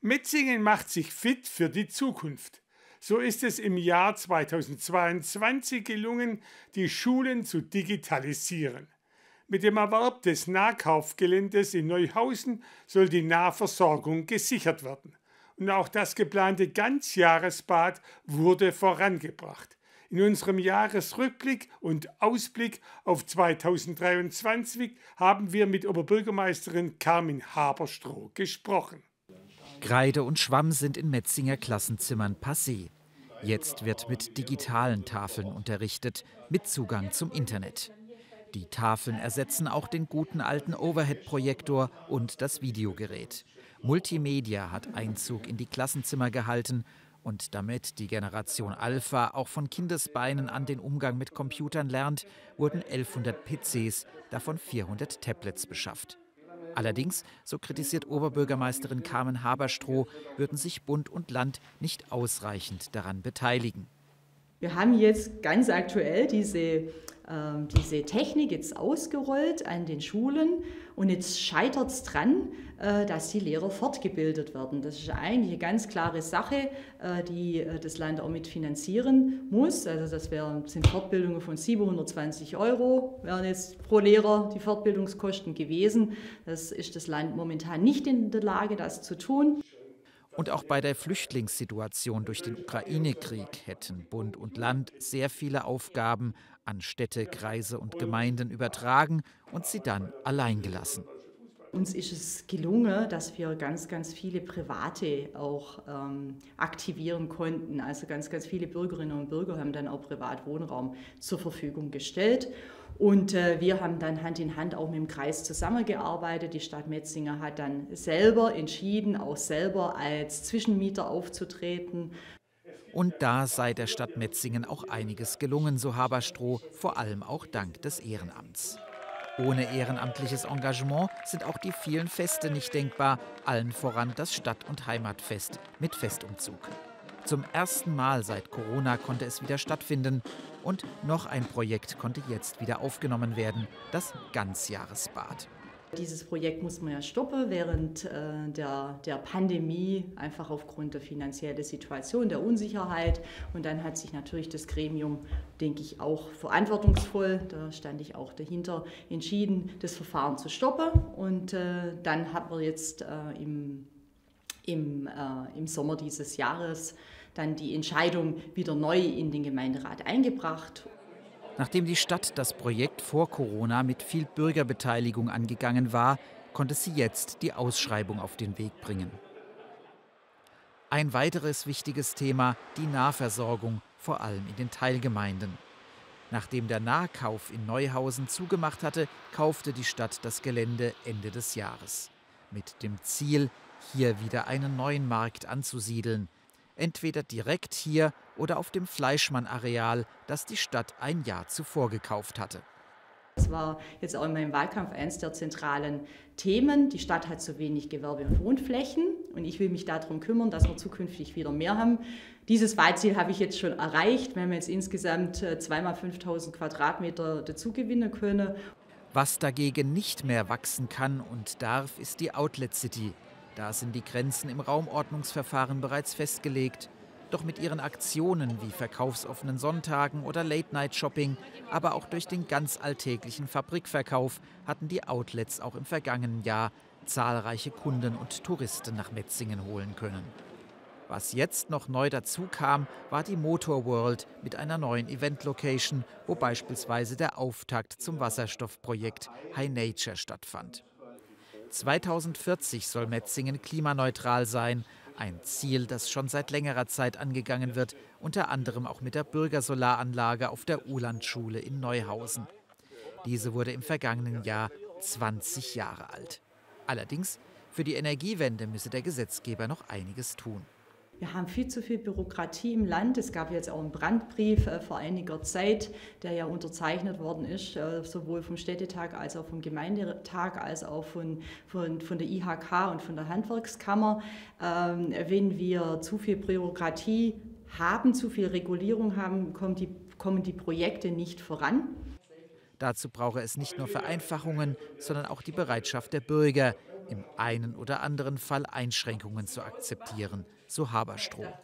Metzingen macht sich fit für die Zukunft. So ist es im Jahr 2022 gelungen, die Schulen zu digitalisieren. Mit dem Erwerb des Nahkaufgeländes in Neuhausen soll die Nahversorgung gesichert werden. Und auch das geplante Ganzjahresbad wurde vorangebracht. In unserem Jahresrückblick und Ausblick auf 2023 haben wir mit Oberbürgermeisterin Carmen Haberstroh gesprochen. Kreide und Schwamm sind in Metzinger Klassenzimmern passé. Jetzt wird mit digitalen Tafeln unterrichtet, mit Zugang zum Internet. Die Tafeln ersetzen auch den guten alten Overhead-Projektor und das Videogerät. Multimedia hat Einzug in die Klassenzimmer gehalten und damit die Generation Alpha auch von Kindesbeinen an den Umgang mit Computern lernt, wurden 1100 PCs, davon 400 Tablets beschafft. Allerdings, so kritisiert Oberbürgermeisterin Carmen Haberstroh, würden sich Bund und Land nicht ausreichend daran beteiligen. Wir haben jetzt ganz aktuell diese diese Technik jetzt ausgerollt an den Schulen und jetzt scheitert es dran, äh, dass die Lehrer fortgebildet werden. Das ist eigentlich eine ganz klare Sache, äh, die äh, das Land auch mitfinanzieren muss. Also das sind Fortbildungen von 720 Euro, wären jetzt pro Lehrer die Fortbildungskosten gewesen. Das ist das Land momentan nicht in der Lage, das zu tun. Und auch bei der Flüchtlingssituation durch den Ukraine-Krieg hätten Bund und Land sehr viele Aufgaben an Städte, Kreise und Gemeinden übertragen und sie dann allein gelassen. Uns ist es gelungen, dass wir ganz, ganz viele Private auch ähm, aktivieren konnten. Also ganz, ganz viele Bürgerinnen und Bürger haben dann auch Privatwohnraum zur Verfügung gestellt. Und äh, wir haben dann Hand in Hand auch mit dem Kreis zusammengearbeitet. Die Stadt Metzinger hat dann selber entschieden, auch selber als Zwischenmieter aufzutreten. Und da sei der Stadt Metzingen auch einiges gelungen, so Haberstroh, vor allem auch dank des Ehrenamts. Ohne ehrenamtliches Engagement sind auch die vielen Feste nicht denkbar, allen voran das Stadt- und Heimatfest mit Festumzug. Zum ersten Mal seit Corona konnte es wieder stattfinden und noch ein Projekt konnte jetzt wieder aufgenommen werden, das Ganzjahresbad. Dieses Projekt muss man ja stoppen während äh, der, der Pandemie, einfach aufgrund der finanziellen Situation, der Unsicherheit. Und dann hat sich natürlich das Gremium, denke ich, auch verantwortungsvoll, da stand ich auch dahinter, entschieden, das Verfahren zu stoppen. Und äh, dann hat man jetzt äh, im, im, äh, im Sommer dieses Jahres dann die Entscheidung wieder neu in den Gemeinderat eingebracht. Nachdem die Stadt das Projekt vor Corona mit viel Bürgerbeteiligung angegangen war, konnte sie jetzt die Ausschreibung auf den Weg bringen. Ein weiteres wichtiges Thema, die Nahversorgung, vor allem in den Teilgemeinden. Nachdem der Nahkauf in Neuhausen zugemacht hatte, kaufte die Stadt das Gelände Ende des Jahres. Mit dem Ziel, hier wieder einen neuen Markt anzusiedeln, entweder direkt hier oder auf dem Fleischmann-Areal, das die Stadt ein Jahr zuvor gekauft hatte. Das war jetzt auch in meinem Wahlkampf eines der zentralen Themen. Die Stadt hat zu wenig Gewerbe- und Wohnflächen und ich will mich darum kümmern, dass wir zukünftig wieder mehr haben. Dieses Wahlziel habe ich jetzt schon erreicht. Wir haben jetzt insgesamt äh, zweimal 5000 Quadratmeter dazugewinnen können. Was dagegen nicht mehr wachsen kann und darf, ist die Outlet City, da sind die Grenzen im Raumordnungsverfahren bereits festgelegt. Doch mit ihren Aktionen wie verkaufsoffenen Sonntagen oder Late-Night-Shopping, aber auch durch den ganz alltäglichen Fabrikverkauf hatten die Outlets auch im vergangenen Jahr zahlreiche Kunden und Touristen nach Metzingen holen können. Was jetzt noch neu dazu kam, war die Motor World mit einer neuen Event-Location, wo beispielsweise der Auftakt zum Wasserstoffprojekt High Nature stattfand. 2040 soll Metzingen klimaneutral sein. Ein Ziel, das schon seit längerer Zeit angegangen wird, unter anderem auch mit der Bürgersolaranlage auf der Ulandschule in Neuhausen. Diese wurde im vergangenen Jahr 20 Jahre alt. Allerdings, für die Energiewende müsse der Gesetzgeber noch einiges tun. Wir haben viel zu viel Bürokratie im Land. Es gab jetzt auch einen Brandbrief äh, vor einiger Zeit, der ja unterzeichnet worden ist, äh, sowohl vom Städtetag als auch vom Gemeindetag, als auch von, von, von der IHK und von der Handwerkskammer. Ähm, wenn wir zu viel Bürokratie haben, zu viel Regulierung haben, kommen die, kommen die Projekte nicht voran. Dazu brauche es nicht nur Vereinfachungen, sondern auch die Bereitschaft der Bürger, im einen oder anderen Fall Einschränkungen zu akzeptieren, so Haberstroh.